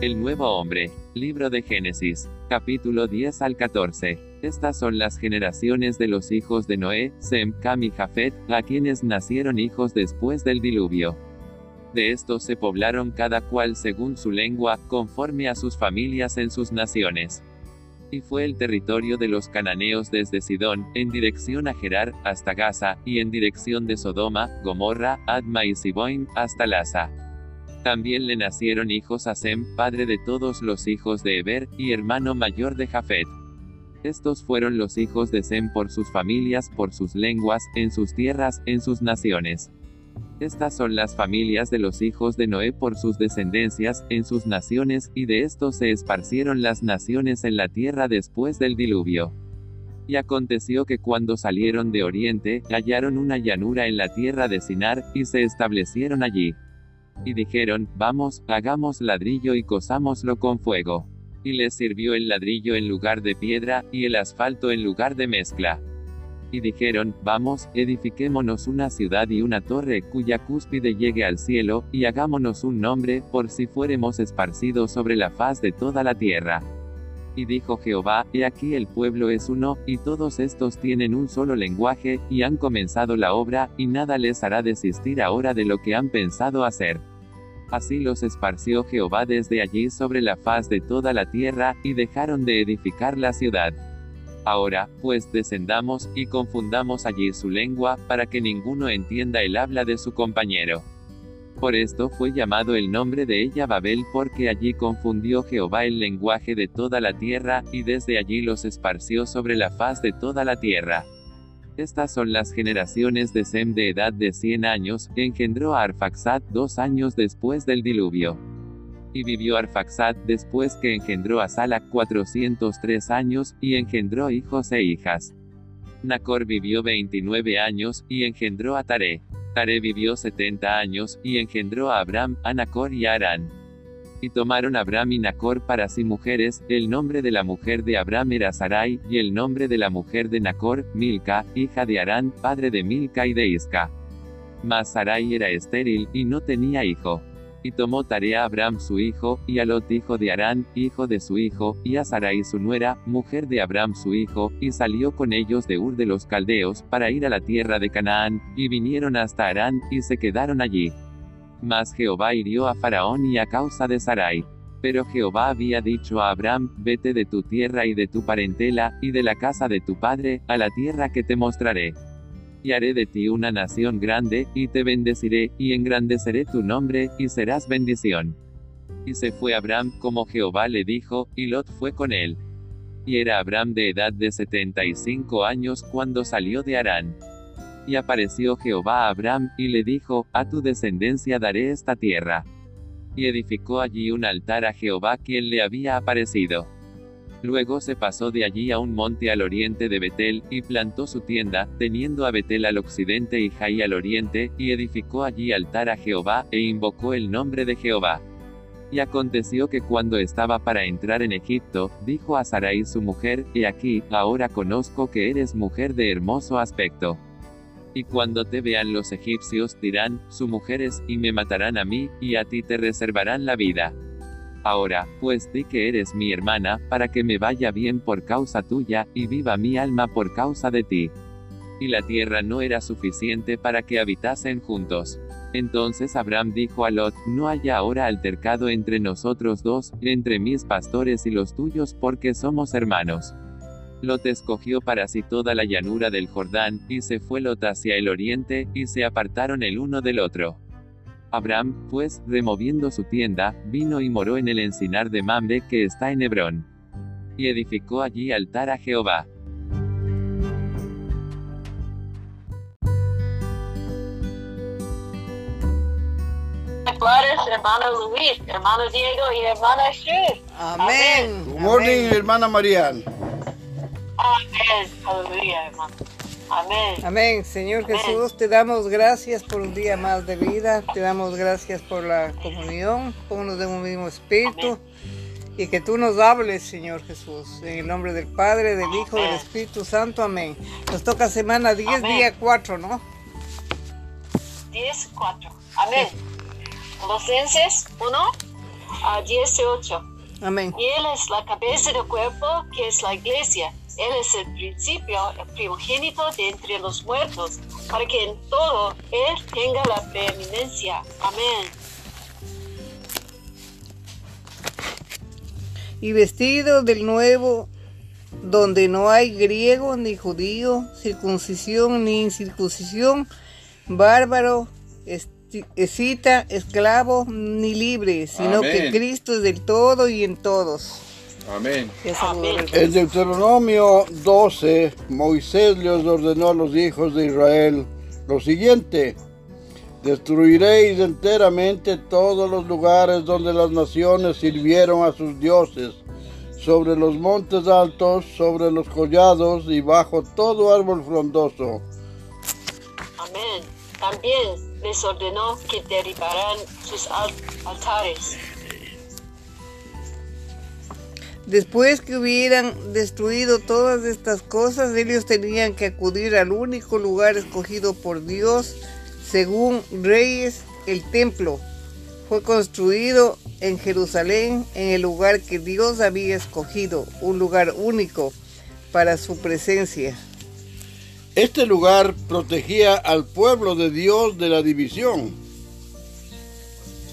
El nuevo hombre. Libro de Génesis. Capítulo 10 al 14. Estas son las generaciones de los hijos de Noé, Sem, Cam y Jafet, a quienes nacieron hijos después del diluvio. De estos se poblaron cada cual según su lengua, conforme a sus familias en sus naciones. Y fue el territorio de los cananeos desde Sidón, en dirección a Gerar, hasta Gaza, y en dirección de Sodoma, Gomorra, Adma y Siboim, hasta Laza. También le nacieron hijos a Sem, padre de todos los hijos de Eber, y hermano mayor de Jafet. Estos fueron los hijos de Sem por sus familias, por sus lenguas, en sus tierras, en sus naciones. Estas son las familias de los hijos de Noé por sus descendencias, en sus naciones, y de estos se esparcieron las naciones en la tierra después del diluvio. Y aconteció que cuando salieron de oriente, hallaron una llanura en la tierra de Sinar, y se establecieron allí. Y dijeron, vamos, hagamos ladrillo y cosámoslo con fuego. Y les sirvió el ladrillo en lugar de piedra, y el asfalto en lugar de mezcla. Y dijeron, vamos, edifiquémonos una ciudad y una torre, cuya cúspide llegue al cielo, y hagámonos un nombre, por si fuéremos esparcidos sobre la faz de toda la tierra. Y dijo Jehová, He aquí el pueblo es uno, y todos estos tienen un solo lenguaje, y han comenzado la obra, y nada les hará desistir ahora de lo que han pensado hacer. Así los esparció Jehová desde allí sobre la faz de toda la tierra, y dejaron de edificar la ciudad. Ahora, pues descendamos, y confundamos allí su lengua, para que ninguno entienda el habla de su compañero. Por esto fue llamado el nombre de ella Babel porque allí confundió Jehová el lenguaje de toda la tierra, y desde allí los esparció sobre la faz de toda la tierra. Estas son las generaciones de Sem de edad de 100 años, engendró a Arfaxad dos años después del diluvio. Y vivió Arfaxad después que engendró a Sala 403 años, y engendró hijos e hijas. Nacor vivió 29 años, y engendró a Tare. Tare vivió 70 años, y engendró a Abraham, a Nacor y a Arán. Y tomaron Abraham y Nacor para sí mujeres, el nombre de la mujer de Abraham era Sarai, y el nombre de la mujer de Nacor, Milca, hija de Arán, padre de Milca y de Isca. Mas Sarai era estéril, y no tenía hijo. Y tomó tarea a Abraham su hijo, y a Lot hijo de Arán, hijo de su hijo, y a Sarai su nuera, mujer de Abraham su hijo, y salió con ellos de Ur de los Caldeos, para ir a la tierra de Canaán, y vinieron hasta Arán, y se quedaron allí. Mas Jehová hirió a Faraón y a causa de Sarai. Pero Jehová había dicho a Abraham, vete de tu tierra y de tu parentela, y de la casa de tu padre, a la tierra que te mostraré y haré de ti una nación grande, y te bendeciré, y engrandeceré tu nombre, y serás bendición. Y se fue Abraham como Jehová le dijo, y Lot fue con él. Y era Abraham de edad de setenta y cinco años cuando salió de Harán. Y apareció Jehová a Abraham, y le dijo, A tu descendencia daré esta tierra. Y edificó allí un altar a Jehová quien le había aparecido. Luego se pasó de allí a un monte al oriente de Betel, y plantó su tienda, teniendo a Betel al occidente y Jai al oriente, y edificó allí altar a Jehová, e invocó el nombre de Jehová. Y aconteció que cuando estaba para entrar en Egipto, dijo a Sarai su mujer, He aquí, ahora conozco que eres mujer de hermoso aspecto. Y cuando te vean los egipcios, dirán, su mujer es, y me matarán a mí, y a ti te reservarán la vida. Ahora, pues di que eres mi hermana, para que me vaya bien por causa tuya, y viva mi alma por causa de ti. Y la tierra no era suficiente para que habitasen juntos. Entonces Abraham dijo a Lot, no haya ahora altercado entre nosotros dos, entre mis pastores y los tuyos, porque somos hermanos. Lot escogió para sí toda la llanura del Jordán, y se fue Lot hacia el oriente, y se apartaron el uno del otro. Abraham, pues, removiendo su tienda, vino y moró en el encinar de Mamre que está en Hebrón. Y edificó allí altar a Jehová. hermano Luis, hermano Diego y hermana Shu. Amén. Good morning, hermana Marian. Amén. Aleluya, hermano. Amén. Amén. Señor Jesús, te damos gracias por un día más de vida. Te damos gracias por la comunión. Pónganos de un mismo espíritu. Y que tú nos hables, Señor Jesús. En el nombre del Padre, del Hijo, del Espíritu Santo. Amén. Nos toca semana 10, día 4, ¿no? 10, 4. Amén. Colosenses 1. a 18. Amén. Y Él es la cabeza del cuerpo, que es la iglesia. Él es el principio, el primogénito de entre los muertos, para que en todo Él tenga la preeminencia. Amén. Y vestido del nuevo, donde no hay griego ni judío, circuncisión ni incircuncisión, bárbaro, escita, esclavo ni libre, sino que. Cristo es del todo y en todos. Amén. En Deuteronomio 12, Moisés les ordenó a los hijos de Israel lo siguiente. Destruiréis enteramente todos los lugares donde las naciones sirvieron a sus dioses, sobre los montes altos, sobre los collados y bajo todo árbol frondoso. Amén. También les ordenó que derribaran sus al- altares. Después que hubieran destruido todas estas cosas, ellos tenían que acudir al único lugar escogido por Dios, según Reyes, el templo. Fue construido en Jerusalén, en el lugar que Dios había escogido, un lugar único para su presencia. Este lugar protegía al pueblo de Dios de la división.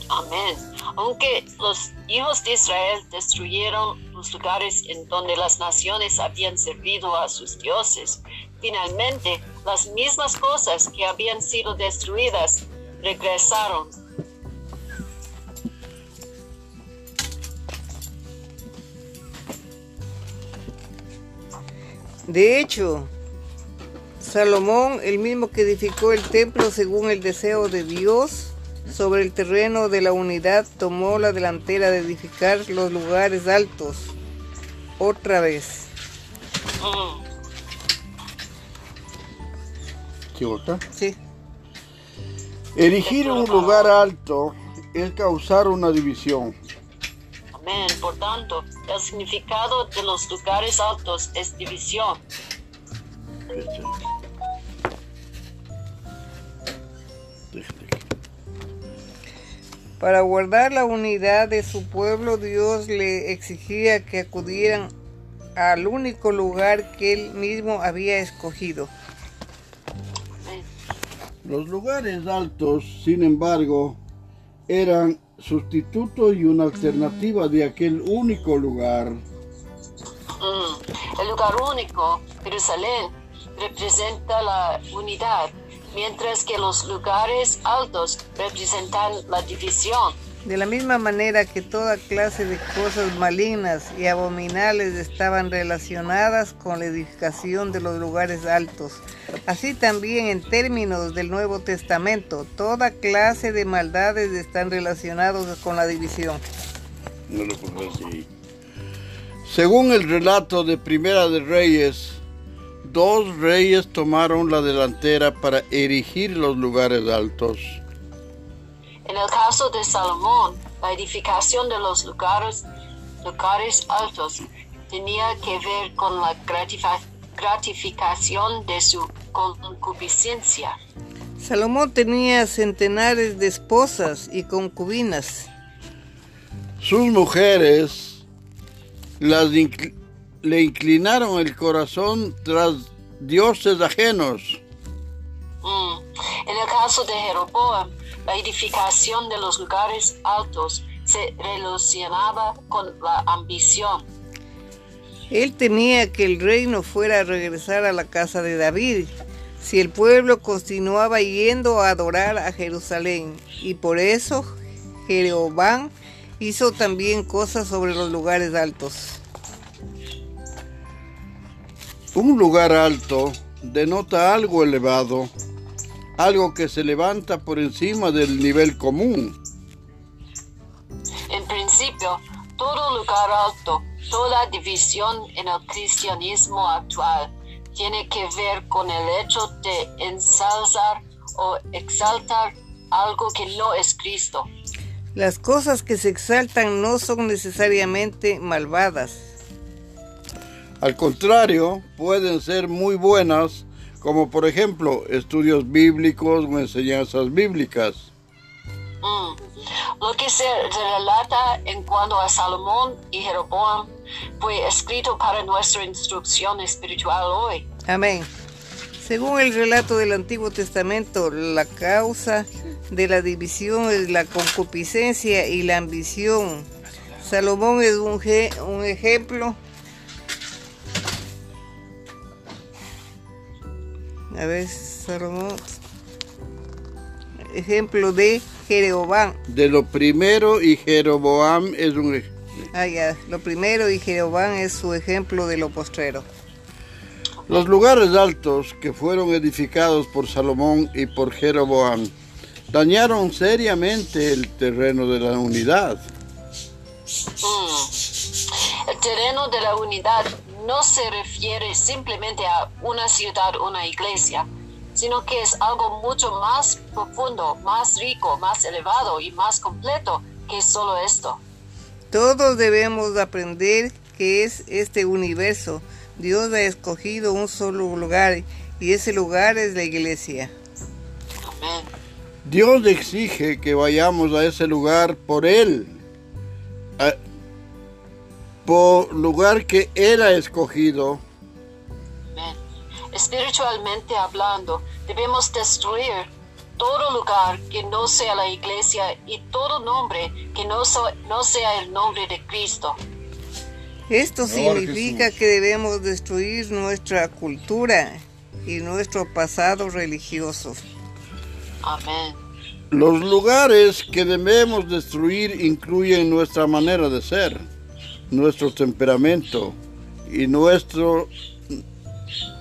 Amén. Aunque los hijos de Israel destruyeron los lugares en donde las naciones habían servido a sus dioses, finalmente las mismas cosas que habían sido destruidas regresaron. De hecho, Salomón, el mismo que edificó el templo según el deseo de Dios, sobre el terreno de la unidad tomó la delantera de edificar los lugares altos. Otra vez. ¿Sí, otra? Sí. Erigir un lugar alto es causar una división. Amén. Por tanto, el significado de los lugares altos es división. Para guardar la unidad de su pueblo, Dios le exigía que acudieran al único lugar que él mismo había escogido. Los lugares altos, sin embargo, eran sustituto y una alternativa de aquel único lugar. Mm. El lugar único, Jerusalén, representa la unidad, mientras que los lugares altos representan la división. De la misma manera que toda clase de cosas malignas y abominables estaban relacionadas con la edificación de los lugares altos, así también en términos del Nuevo Testamento, toda clase de maldades están relacionados con la división. No lo. Según el relato de Primera de Reyes, dos reyes tomaron la delantera para erigir los lugares altos. En el caso de Salomón, la edificación de los lugares, lugares altos tenía que ver con la gratificación de su concupiscencia. Salomón tenía centenares de esposas y concubinas. Sus mujeres las le inclinaron el corazón tras dioses ajenos. Mm. En el caso de Jeroboam, la edificación de los lugares altos se relacionaba con la ambición. Él temía que el reino fuera a regresar a la casa de David si el pueblo continuaba yendo a adorar a Jerusalén. Y por eso Jeroboam hizo también cosas sobre los lugares altos. Un lugar alto denota algo elevado, algo que se levanta por encima del nivel común. En principio, todo lugar alto, toda división en el cristianismo actual tiene que ver con el hecho de ensalzar o exaltar algo que no es Cristo. Las cosas que se exaltan no son necesariamente malvadas. Al contrario, pueden ser muy buenas, como por ejemplo estudios bíblicos o enseñanzas bíblicas. Mm. Lo que se relata en cuanto a Salomón y Jeroboam fue escrito para nuestra instrucción espiritual hoy. Amén. Según el relato del Antiguo Testamento, la causa de la división es la concupiscencia y la ambición. Salomón es un, un ejemplo. A ver, Salomón. Ejemplo de Jeroboam. De lo primero y Jeroboam es un Ah, ya. Lo primero y Jeroboam es su ejemplo de lo postrero. Los lugares altos que fueron edificados por Salomón y por Jeroboam dañaron seriamente el terreno de la unidad. Mm. El terreno de la unidad no se refiere simplemente a una ciudad, una iglesia, sino que es algo mucho más profundo, más rico, más elevado y más completo que solo esto. Todos debemos aprender que es este universo. Dios ha escogido un solo lugar y ese lugar es la iglesia. Amén. Dios exige que vayamos a ese lugar por Él, por lugar que Él ha escogido. Espiritualmente hablando, debemos destruir todo lugar que no sea la iglesia y todo nombre que no, no sea el nombre de Cristo. Esto significa que debemos destruir nuestra cultura y nuestro pasado religioso. Amén. Los lugares que debemos destruir incluyen nuestra manera de ser, nuestro temperamento y nuestros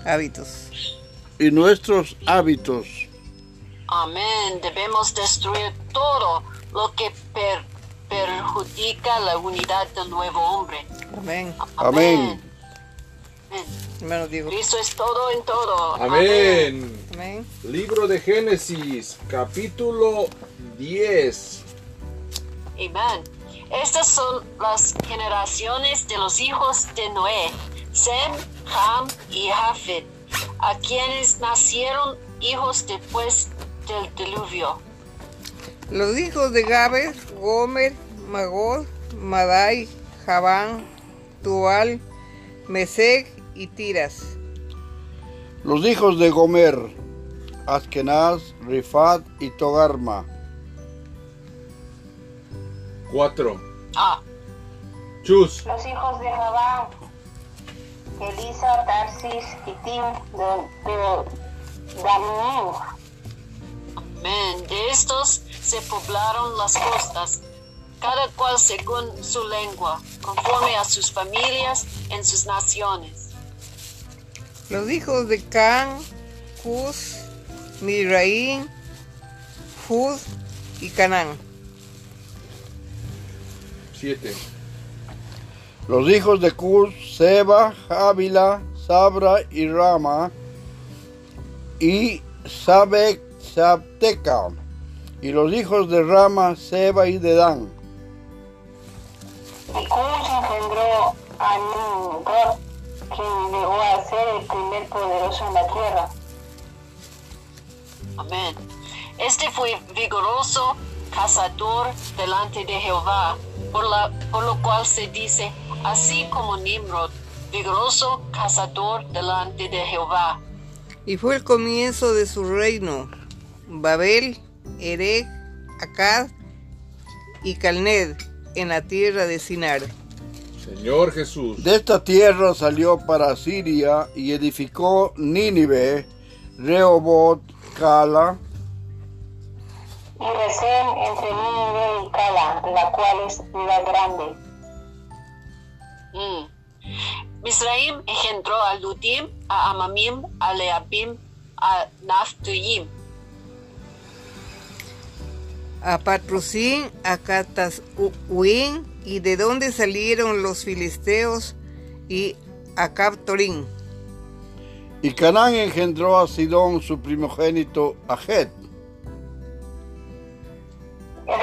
hábitos. Y nuestros hábitos. Amén. Debemos destruir todo lo que perjudica la unidad del nuevo hombre. Amén. Amén. Amén. Cristo es todo en todo. Amén. Amén. Libro de Génesis, capítulo 10. Amén. Estas son las generaciones de los hijos de Noé, Sem, Ham y Jafet, a quienes nacieron hijos después del diluvio. Los hijos de Gaber, Gomer, Magor, Madai, Javán, Tual, Mesec y Tiras. Los hijos de Gomer, Askenaz, Rifat y Togarma. 4. Ah. Chus. Los hijos de Javán, Elisa, Tarsis y Tim de, de Amén. De estos se poblaron las costas, cada cual según su lengua, conforme a sus familias en sus naciones. Los hijos de Can, Cus, Miraín, Fud y Canán. 7. Los hijos de Cus, Seba, Ávila, Sabra y Rama y Sabek Sabteca, y los hijos de Rama, Seba y Dedán. Y Cush engendró a Nimrod, quien llegó a ser el primer poderoso en la tierra. Amén. Este fue vigoroso cazador delante de Jehová, por, la, por lo cual se dice, así como Nimrod, vigoroso cazador delante de Jehová. Y fue el comienzo de su reino. Babel, Erech, Akkad y Calned en la tierra de Sinar. Señor Jesús. De esta tierra salió para Siria y edificó Nínive, Rehobot, Cala. Y Resén entre Nínive y Cala, la cual es la grande. Mm. Misraim engendró a Ludim, a Amamim, a Leabim, a Naftuyim a Patrusín, a Catashuín, y de dónde salieron los filisteos, y a Captorín. Y Canaán engendró a Sidón, su primogénito, a Het. El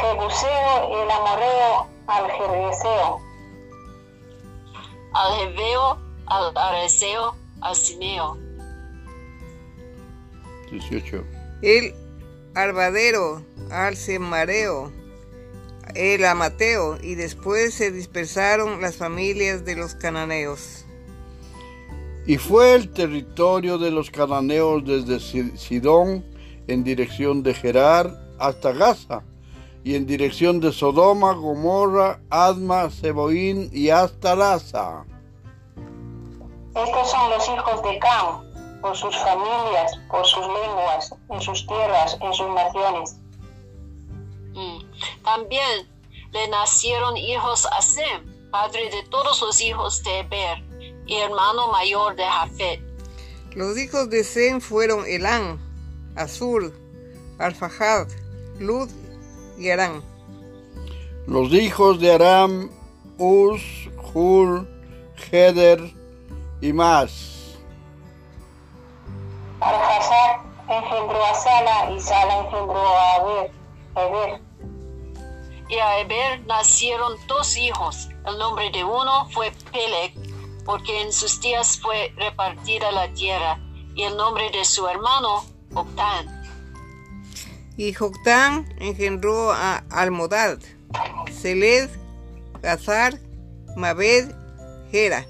Jebuseo y el Amorreo al Jerjeseo. Al Jebeo, al Areseo, al Sineo. 18. El Arbadero, al Semareo, el Amateo, y después se dispersaron las familias de los cananeos. Y fue el territorio de los cananeos desde Sidón en dirección de Gerar hasta Gaza, y en dirección de Sodoma, Gomorra, Adma, Seboín y hasta Laza. Estos son los hijos de Cam, por sus familias, por sus lenguas, en sus tierras, en sus naciones. Mm. También le nacieron hijos a Sem, padre de todos los hijos de Eber y hermano mayor de Jafet. Los hijos de Sem fueron Elán, Azur, Alfajad, Lud y Aram. Los hijos de Aram, Uz, Hul, Heder y más. Arjasar engendró a Sala y Sala engendró a Eber. Eber. Y a Eber nacieron dos hijos. El nombre de uno fue Peleg, porque en sus días fue repartida la tierra, y el nombre de su hermano, Octán. Y Joctán engendró a Almodad, Seled, Gazar, Mabed, Gera.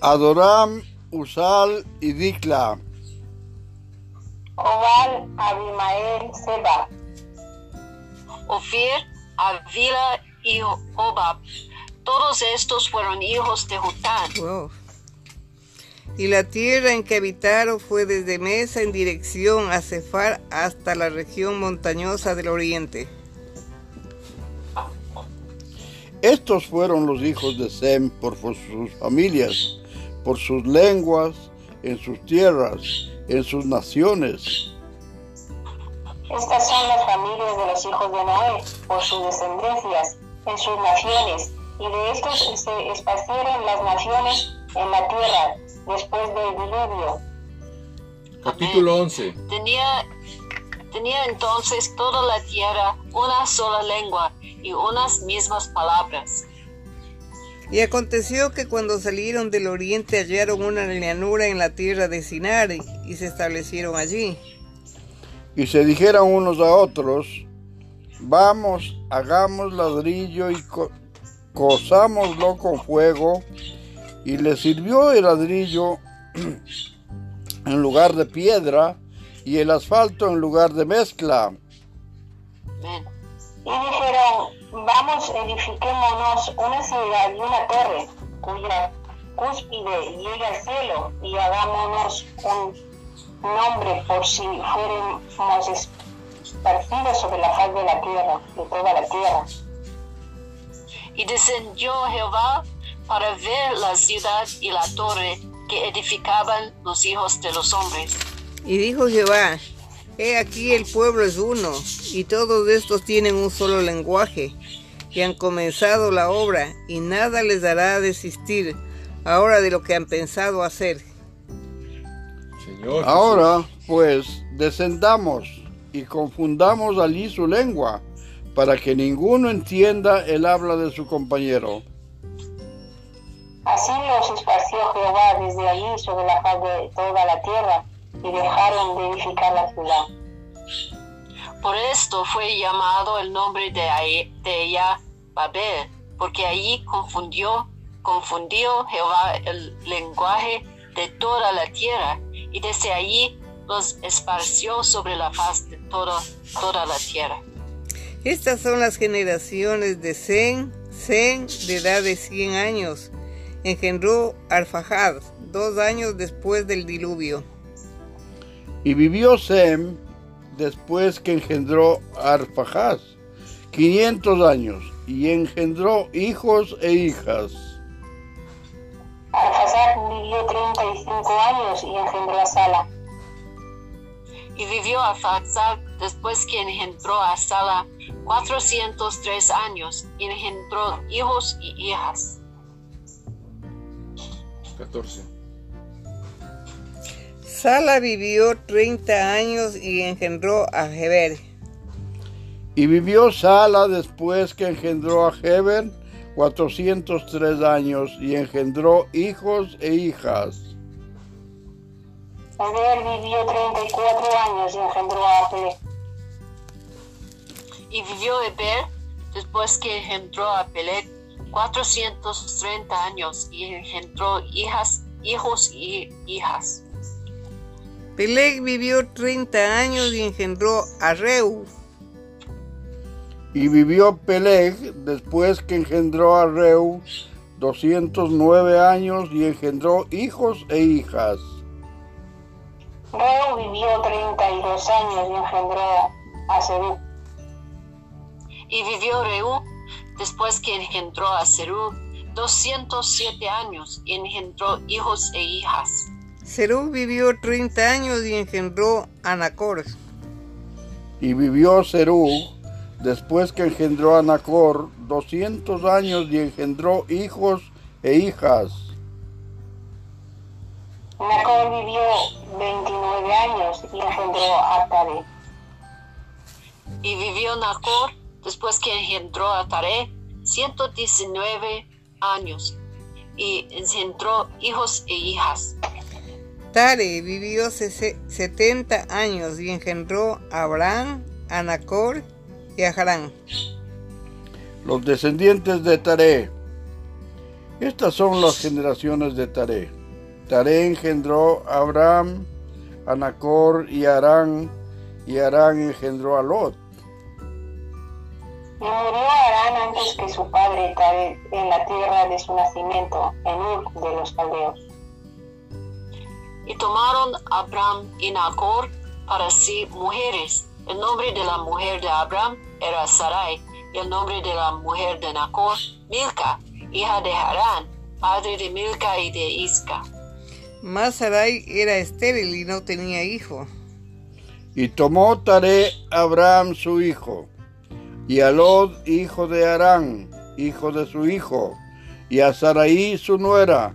Adoram, Usal y Dikla. Obal, Abimael, Seba. Ofir, Avila y Obab. Todos estos fueron hijos de Jután. Wow. Y la tierra en que habitaron fue desde Mesa en dirección a Cefar hasta la región montañosa del oriente. Estos fueron los hijos de Sem por sus familias, por sus lenguas, en sus tierras, en sus naciones. Estas son las familias de los hijos de Noé, por sus descendencias, en sus naciones, y de estos se esparcieron las naciones en la tierra después del diluvio. Capítulo 11. Tenía, tenía entonces toda la tierra una sola lengua y unas mismas palabras. Y aconteció que cuando salieron del oriente hallaron una llanura en la tierra de Sinar y se establecieron allí. Y se dijeron unos a otros, vamos, hagamos ladrillo y co cosámoslo con fuego. Y le sirvió el ladrillo en lugar de piedra y el asfalto en lugar de mezcla. Y dijeron, vamos, edifiquémonos una ciudad y una torre, cuya cúspide llegue al cielo, y hagámonos un nombre por si fuéramos esparcidos sobre la faz de la tierra, de toda la tierra. Y descendió Jehová para ver la ciudad y la torre que edificaban los hijos de los hombres. Y dijo Jehová, he aquí el pueblo es uno, y todos estos tienen un solo lenguaje, y han comenzado la obra, y nada les dará a desistir ahora de lo que han pensado hacer. Señor. Ahora, pues, descendamos y confundamos allí su lengua, para que ninguno entienda el habla de su compañero. Así los esparció Jehová desde allí sobre la faz de toda la tierra, y dejaron de edificar la ciudad. Por esto fue llamado el nombre de, ella Babel, porque allí confundió, confundió Jehová el lenguaje de toda la tierra, y desde allí los esparció sobre la faz de toda, toda la tierra. Estas son las generaciones de Zen, Zen de edad de 100 años. Engendró Arfajad, dos años después del diluvio. Y vivió Sem después que engendró a Arfajaz, 500 años, y engendró hijos e hijas. Arfasad vivió 35 años y engendró a Sala. Y vivió Arfaxad después que engendró a Sala 403 años, y engendró hijos y hijas. 14. Sala vivió 30 años y engendró a Heber. Y vivió Sala después que engendró a Heber 403 años, y engendró hijos e hijas. Eber vivió 34 años y engendró a Apele. Y vivió Eber después que engendró a Peleg 430 años y engendró hijas, hijos y hijas. Peleg vivió 30 años y engendró a Reu. Y vivió Peleg después que engendró a Reu 209 años y engendró hijos e hijas. Reu vivió 32 años y engendró a Serú. Y vivió Reu después que engendró a Serú 207 años y engendró hijos e hijas. Serú vivió 30 años y engendró a Nacor. Y vivió Serú después que engendró a Nacor 200 años y engendró hijos e hijas. Nacor vivió 29 años y engendró a Tare. Y vivió Nacor después que engendró a Tare 119 años y engendró hijos e hijas. Tare vivió 70 años y engendró a Abraham, a Nacor y a Harán. Los descendientes de Tare. Estas son las generaciones de Tare. Tare engendró a Abraham, a Nacor y a Harán, y Harán engendró a Lot. Y murió Harán antes que su padre Tare en la tierra de su nacimiento, en Ur de los caldeos. Y tomaron Abraham y Nacor para sí mujeres. El nombre de la mujer de Abraham era Sarai, y el nombre de la mujer de Nacor, Milca, hija de Harán, padre de Milca y de Isca. Mas Sarai era estéril y no tenía hijo. Y tomó Tare Abraham su hijo, y a Lot hijo de Harán, hijo de su hijo, y a Sarai su nuera,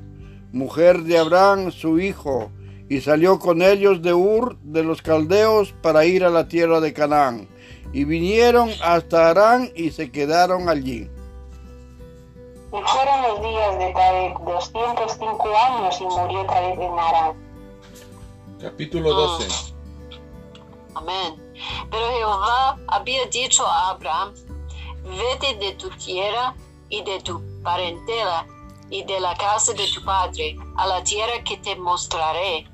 mujer de Abraham su hijo, y salió con ellos de Ur de los caldeos para ir a la tierra de Canaán. Y vinieron hasta Harán y se quedaron allí. Y fueron los días de Tarek 205 años y murió Tarek en Harán. Capítulo 12. Amén. Pero Jehová había dicho a Abraham, vete de tu tierra y de tu parentela y de la casa de tu padre a la tierra que te mostraré.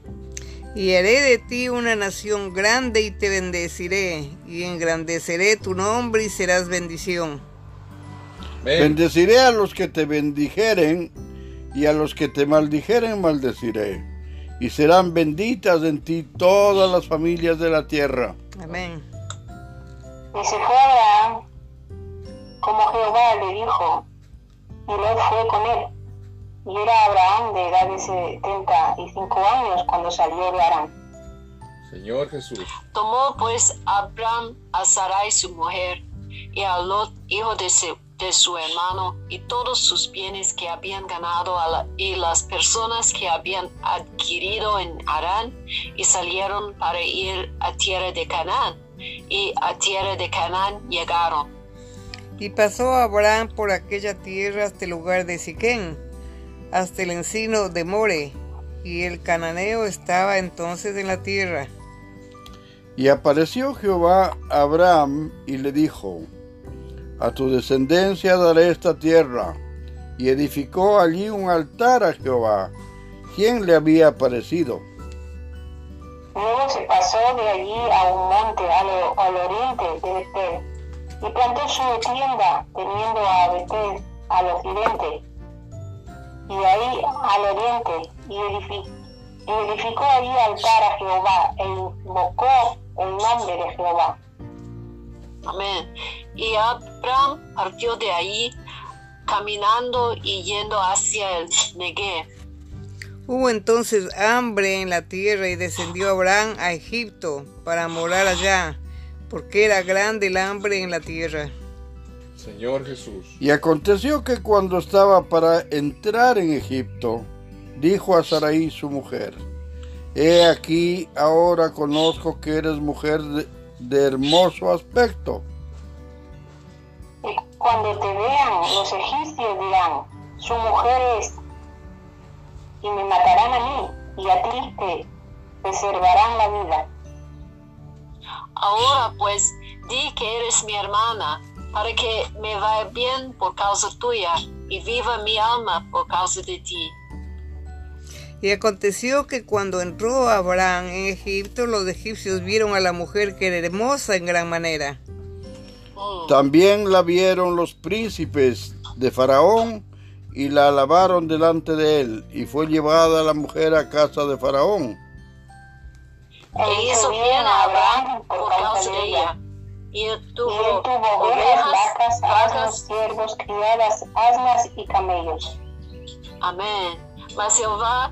Y haré de ti una nación grande y te bendeciré, y engrandeceré tu nombre y serás bendición. Ven. Bendeciré a los que te bendijeren, y a los que te maldijeren maldeciré. Y serán benditas en ti todas las familias de la tierra. Amén. Y se fue Abraham, como Jehová le dijo, y Lot fue con él. Y era Abraham de edad de 75 años cuando salió de Harán. Señor Jesús. Tomó pues Abraham a Sarai su mujer y a Lot, hijo de su, de su hermano, y todos sus bienes que habían ganado a la- y las personas que habían adquirido en Harán, y salieron para ir a tierra de Canaán. Y a tierra de Canaán llegaron. Y pasó Abraham por aquella tierra hasta el lugar de Siquén, hasta el encino de More, y el cananeo estaba entonces en la tierra. Y apareció Jehová a Abraham y le dijo, A tu descendencia daré esta tierra. Y edificó allí un altar a Jehová, quien le había aparecido. Luego se pasó de allí a un monte al, al oriente de Betel y plantó su tienda teniendo a Betel al occidente y ahí al oriente y, edifi- y edificó allí altar a Jehová e invocó el nombre de Jehová. Amén. Y Abraham partió de ahí caminando y yendo hacia el Negev. Hubo entonces hambre en la tierra y descendió Abraham a Egipto para morar allá, porque era grande el hambre en la tierra. Señor Jesús. Y aconteció que cuando estaba para entrar en Egipto, dijo a Sarai su mujer, He aquí, ahora conozco que eres mujer de, de hermoso aspecto. Y cuando te vean los egipcios dirán, su mujer es, y me matarán a mí, y a ti te preservarán la vida. Ahora pues di que eres mi hermana, para que me vaya bien por causa tuya y viva mi alma por causa de ti. Y aconteció que cuando entró Abraham en Egipto, los egipcios vieron a la mujer que era hermosa en gran manera. También la vieron los príncipes de Faraón y la alabaron delante de él, y fue llevada la mujer a casa de Faraón. E hizo bien a Abraham por causa de ella. Y tuvo, ovejas, vacas, asnos, siervos, criadas, asnas y camellos. Amén. Mas Jehová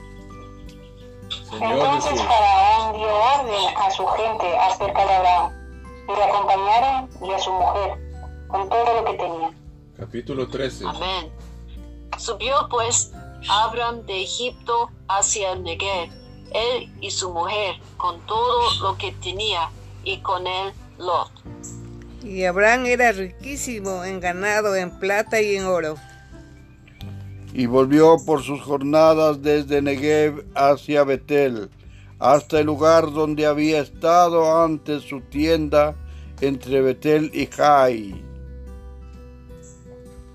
Entonces Faraón dio orden a su gente acerca de Abraham, y le acompañaron y a su mujer, con todo lo que tenía. Capítulo 13. Amén. Subió pues Abraham de Egipto hacia el Negev, él y su mujer, con todo lo que tenía, y con él Lot. Y Abraham era riquísimo en ganado, en plata y en oro y volvió por sus jornadas desde Negev hacia Betel, hasta el lugar donde había estado antes su tienda entre Betel y Jai.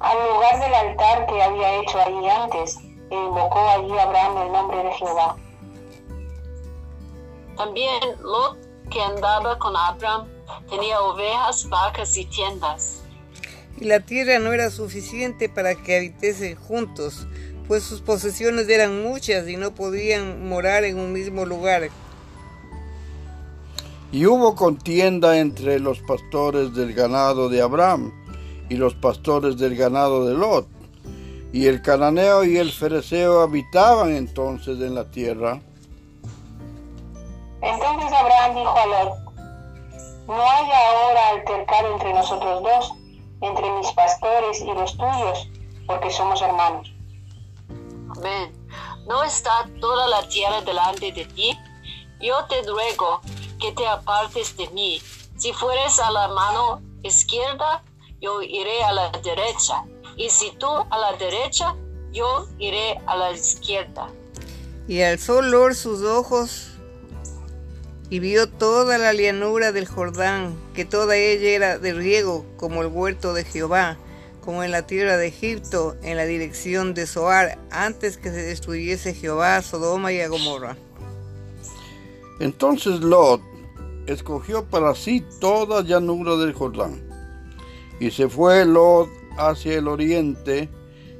Al lugar del altar que había hecho allí antes, e invocó allí Abraham el nombre de Jehová. También Lot, que andaba con Abraham, tenía ovejas, vacas y tiendas y la tierra no era suficiente para que habitesen juntos, pues sus posesiones eran muchas y no podían morar en un mismo lugar. Y hubo contienda entre los pastores del ganado de Abraham y los pastores del ganado de Lot. Y el cananeo y el fereceo habitaban entonces en la tierra. Entonces Abraham dijo a Lot, no hay ahora altercado entre nosotros dos entre mis pastores y los tuyos, porque somos hermanos. Amén. ¿No está toda la tierra delante de ti? Yo te ruego que te apartes de mí. Si fueres a la mano izquierda, yo iré a la derecha. Y si tú a la derecha, yo iré a la izquierda. Y alzó Lord sus ojos y vio toda la llanura del Jordán, que toda ella era de riego, como el huerto de Jehová, como en la tierra de Egipto, en la dirección de Zoar, antes que se destruyese Jehová Sodoma y a Gomorra. Entonces Lot escogió para sí toda llanura del Jordán, y se fue Lot hacia el oriente,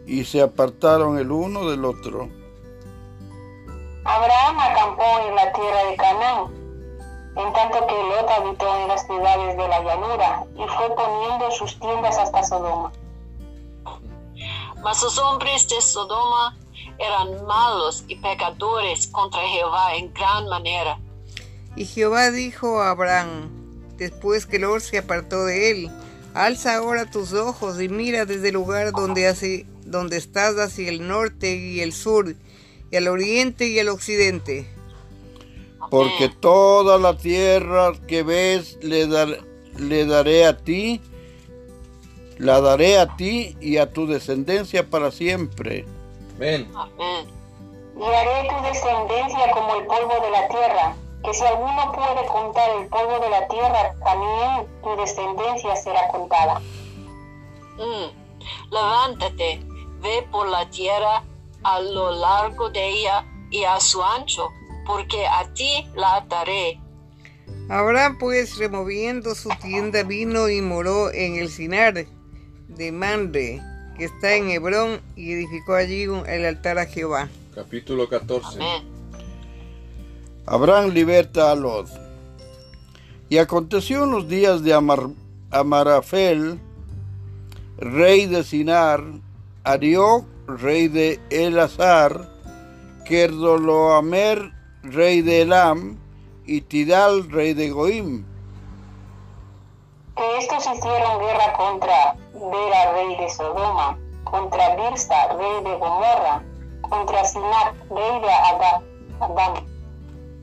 y se apartaron el uno del otro. Abraham acampó en la tierra de Canaán en tanto que Lot habitó en las ciudades de la llanura y fue poniendo sus tiendas hasta Sodoma. Mas los hombres de Sodoma eran malos y pecadores contra Jehová en gran manera. Y Jehová dijo a Abraham, después que Lot se apartó de él, alza ahora tus ojos y mira desde el lugar donde, hace, donde estás hacia el norte y el sur, y al oriente y al occidente porque toda la tierra que ves le, le daré a ti, la daré a ti y a tu descendencia para siempre. Amén. Y haré tu descendencia como el polvo de la tierra, que si alguno puede contar el polvo de la tierra, también tu descendencia será contada. Mm. Levántate, ve por la tierra a lo largo de ella y a su ancho porque a ti la ataré. Abraham pues removiendo su tienda vino y moró en el Sinar de Mande, que está en Hebrón, y edificó allí el altar a Jehová. Capítulo 14. Abraham liberta a Lot. Y aconteció en los días de Amarafel, rey de Sinar, Arioc, rey de Elazar, Kerdoloamer, rey de Elam, y Tidal, rey de Goim. que estos hicieron guerra contra Vera, rey de Sodoma, contra Birsa, rey de Gomorra, contra Sinat, rey de Adam,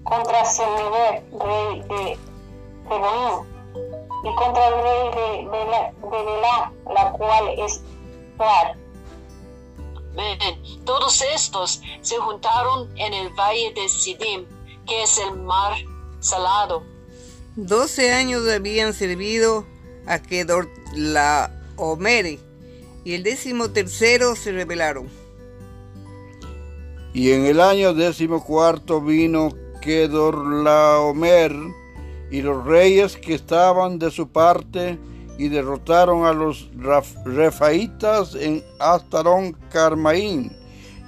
contra Semever, rey de Zeboim, y contra el rey de, Belá, la cual es Todos estos se juntaron en el valle de Sidim, que es el mar salado. Doce años habían servido a Kedor la Omeri, y el décimo tercero se rebelaron. Y en el año décimo cuarto vino Kedor la Omer, y los reyes que estaban de su parte, y derrotaron a los refaitas en Astarón Carmaín,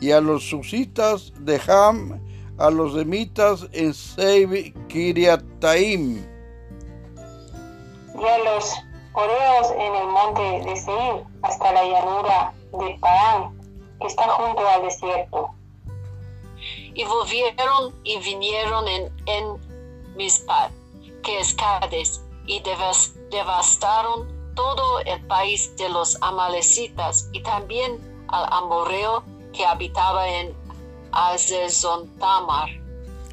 y a los susitas de Ham, a los emitas en Seib Kiriataim. Y a los coreos en el monte de Seir, hasta la llanura de Paán, que está junto al desierto. Y volvieron y vinieron en, en que es Cades, y devastaron todo el país de los amalecitas y también al amorreo que habitaba en Azezontamar.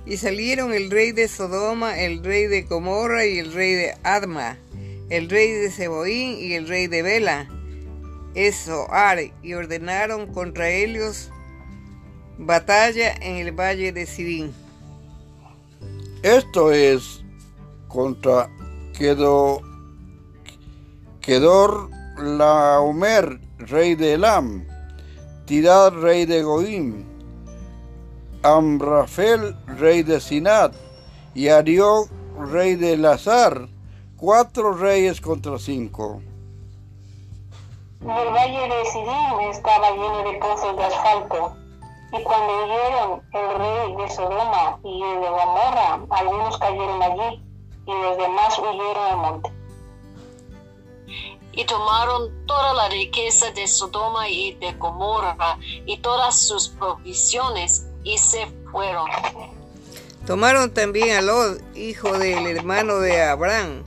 Y salieron el rey de Sodoma, el rey de Gomorra y el rey de Adma, el rey de Seboín y el rey de Bela, Esoar, y ordenaron contra ellos batalla en el valle de Sidín. Esto es contra Quedó Kedor Laomer, rey de Elam, Tidad, rey de Goim, Amrafel, rey de Sinat, y Ariok, rey de Lazar, cuatro reyes contra cinco. El valle de Sidín estaba lleno de pozos de asfalto, y cuando huyeron el rey de Sodoma y el de Gomorra, algunos cayeron allí, y los demás huyeron al monte y tomaron toda la riqueza de Sodoma y de Gomorra y todas sus provisiones y se fueron. Tomaron también a Lot, hijo del hermano de Abraham,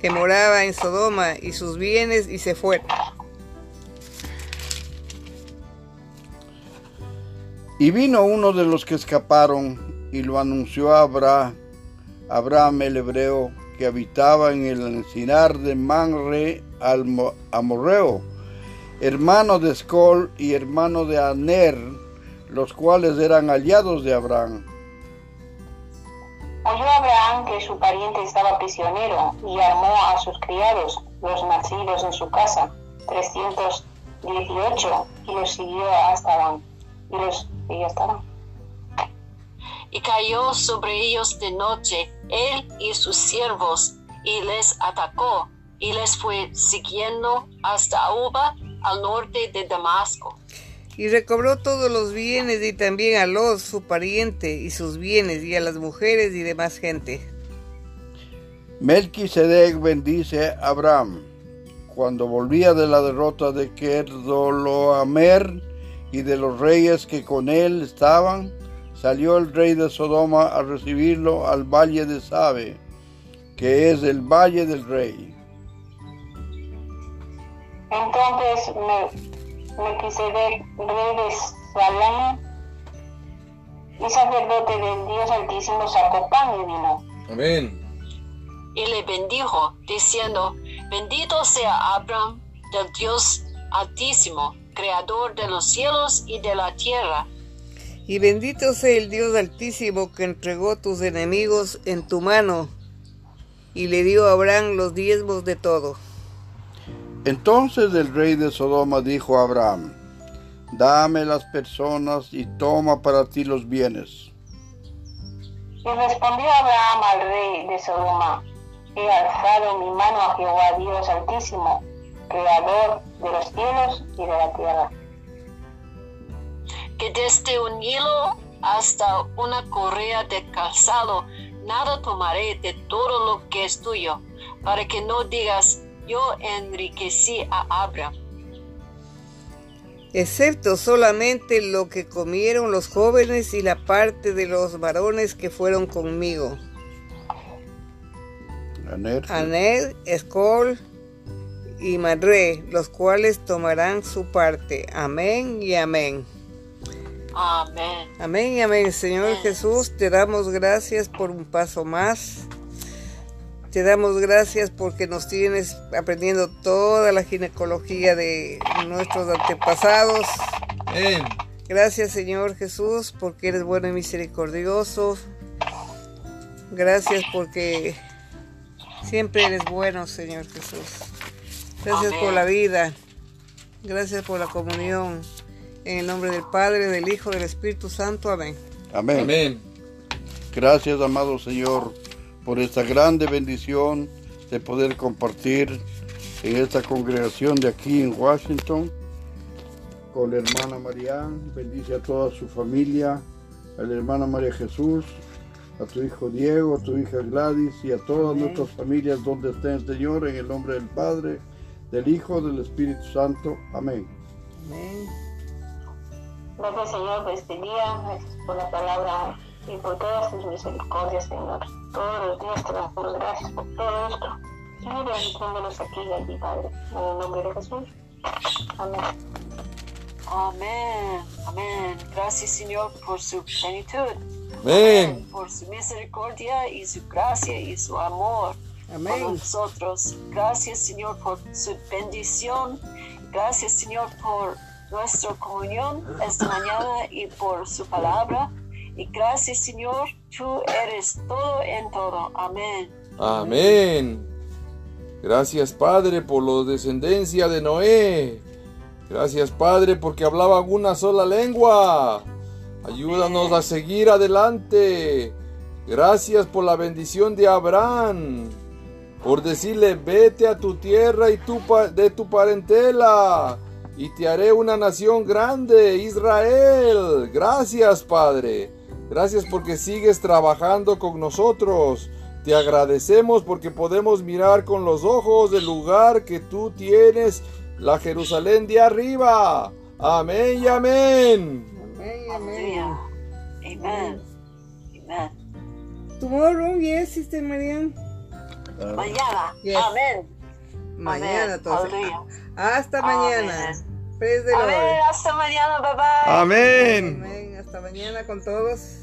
que moraba en Sodoma, y sus bienes y se fueron. Y vino uno de los que escaparon y lo anunció a Abraham, Abraham el hebreo, que habitaba en el encinar de Manre al Amorreo, hermano de Escol y hermano de Aner, los cuales eran aliados de Abraham. Oyó Abraham que su pariente estaba prisionero y armó a sus criados, los nacidos en su casa, 318, y los siguió hasta Dan. Y los siguió. Y cayó sobre ellos de noche él y sus siervos, y les atacó, y les fue siguiendo hasta Uba, al norte de Damasco. Y recobró todos los bienes y también a los su pariente y sus bienes y a las mujeres y demás gente. Melquisedec bendice a Abraham. Cuando volvía de la derrota de Kerdoloamer y de los reyes que con él estaban, salió el rey de Sodoma a recibirlo al valle de Sabe, que es el valle del rey. Entonces Melquisedec, rey de Salem y sacerdote del Dios Altísimo, sacó pan y vino. Amén. Y le bendijo, diciendo, bendito sea Abraham del Dios Altísimo, creador de los cielos y de la tierra y bendito sea el Dios altísimo que entregó tus enemigos en tu mano y le dio a Abraham los diezmos de todo. Entonces el rey de Sodoma dijo a Abraham, dame las personas y toma para ti los bienes. Y respondió Abraham al rey de Sodoma, he alzado mi mano a Jehová Dios altísimo, creador de los cielos y de la tierra que desde un hilo hasta una correa de calzado, nada tomaré de todo lo que es tuyo, para que no digas, yo enriquecí a Abraham. Excepto solamente lo que comieron los jóvenes y la parte de los varones que fueron conmigo. Aner, Escol y Madre, los cuales tomarán su parte. Amén y amén. Amén. Amén y amén. Señor Jesús, te damos gracias por un paso más. Te damos gracias porque nos tienes aprendiendo toda la ginecología de nuestros antepasados. Amén. Gracias Señor Jesús porque eres bueno y misericordioso. Gracias porque siempre eres bueno Señor Jesús. Gracias por la vida. Gracias por la comunión. En el nombre del Padre, del Hijo, del Espíritu Santo. Amén. Amén. Amén. Gracias, amado Señor, por esta grande bendición de poder compartir en esta congregación de aquí en Washington con la hermana Marián. Bendice a toda su familia, a la hermana María Jesús, a tu hijo Diego, a tu hija Gladys y a todas nuestras familias donde estén, Señor, en el nombre del Padre, del Hijo, del Espíritu Santo. Amén. Amén. Gracias, Señor, por este día. Gracias por la palabra y por todas tus misericordias, Señor. Todos los días te damos gracias por todo esto. Señor, bendiciones aquí y allí, Padre. En el nombre de Jesús. Amén. Amén. Amén. Gracias, Señor, por su plenitud. Amén. Por su misericordia y su gracia y su amor. por Amén. nosotros. Gracias, Señor, por su bendición. Gracias, Señor, por nuestra comunión esta mañana y por su palabra. Y gracias, Señor, tú eres todo en todo. Amén. Amén. Gracias, Padre, por la descendencia de Noé. Gracias, Padre, porque hablaban una sola lengua. Ayúdanos a seguir adelante. Gracias por la bendición de Abraham. Por decirle, vete a tu tierra y tu de tu parentela. Y te haré una nación grande, Israel. Gracias, Padre. Gracias porque sigues trabajando con nosotros. Te agradecemos porque podemos mirar con los ojos el lugar que tú tienes, la Jerusalén de arriba. Amén y amén. Amén. Aleluya. Amén. Amén. Amén. Tomorrow, yes, Sister Marian. Mañana. Yes. Amén. Mañana, entonces. Hasta mañana. Praise the Amén. Hasta mañana. Bye bye. Amén. Amén. Hasta mañana con todos.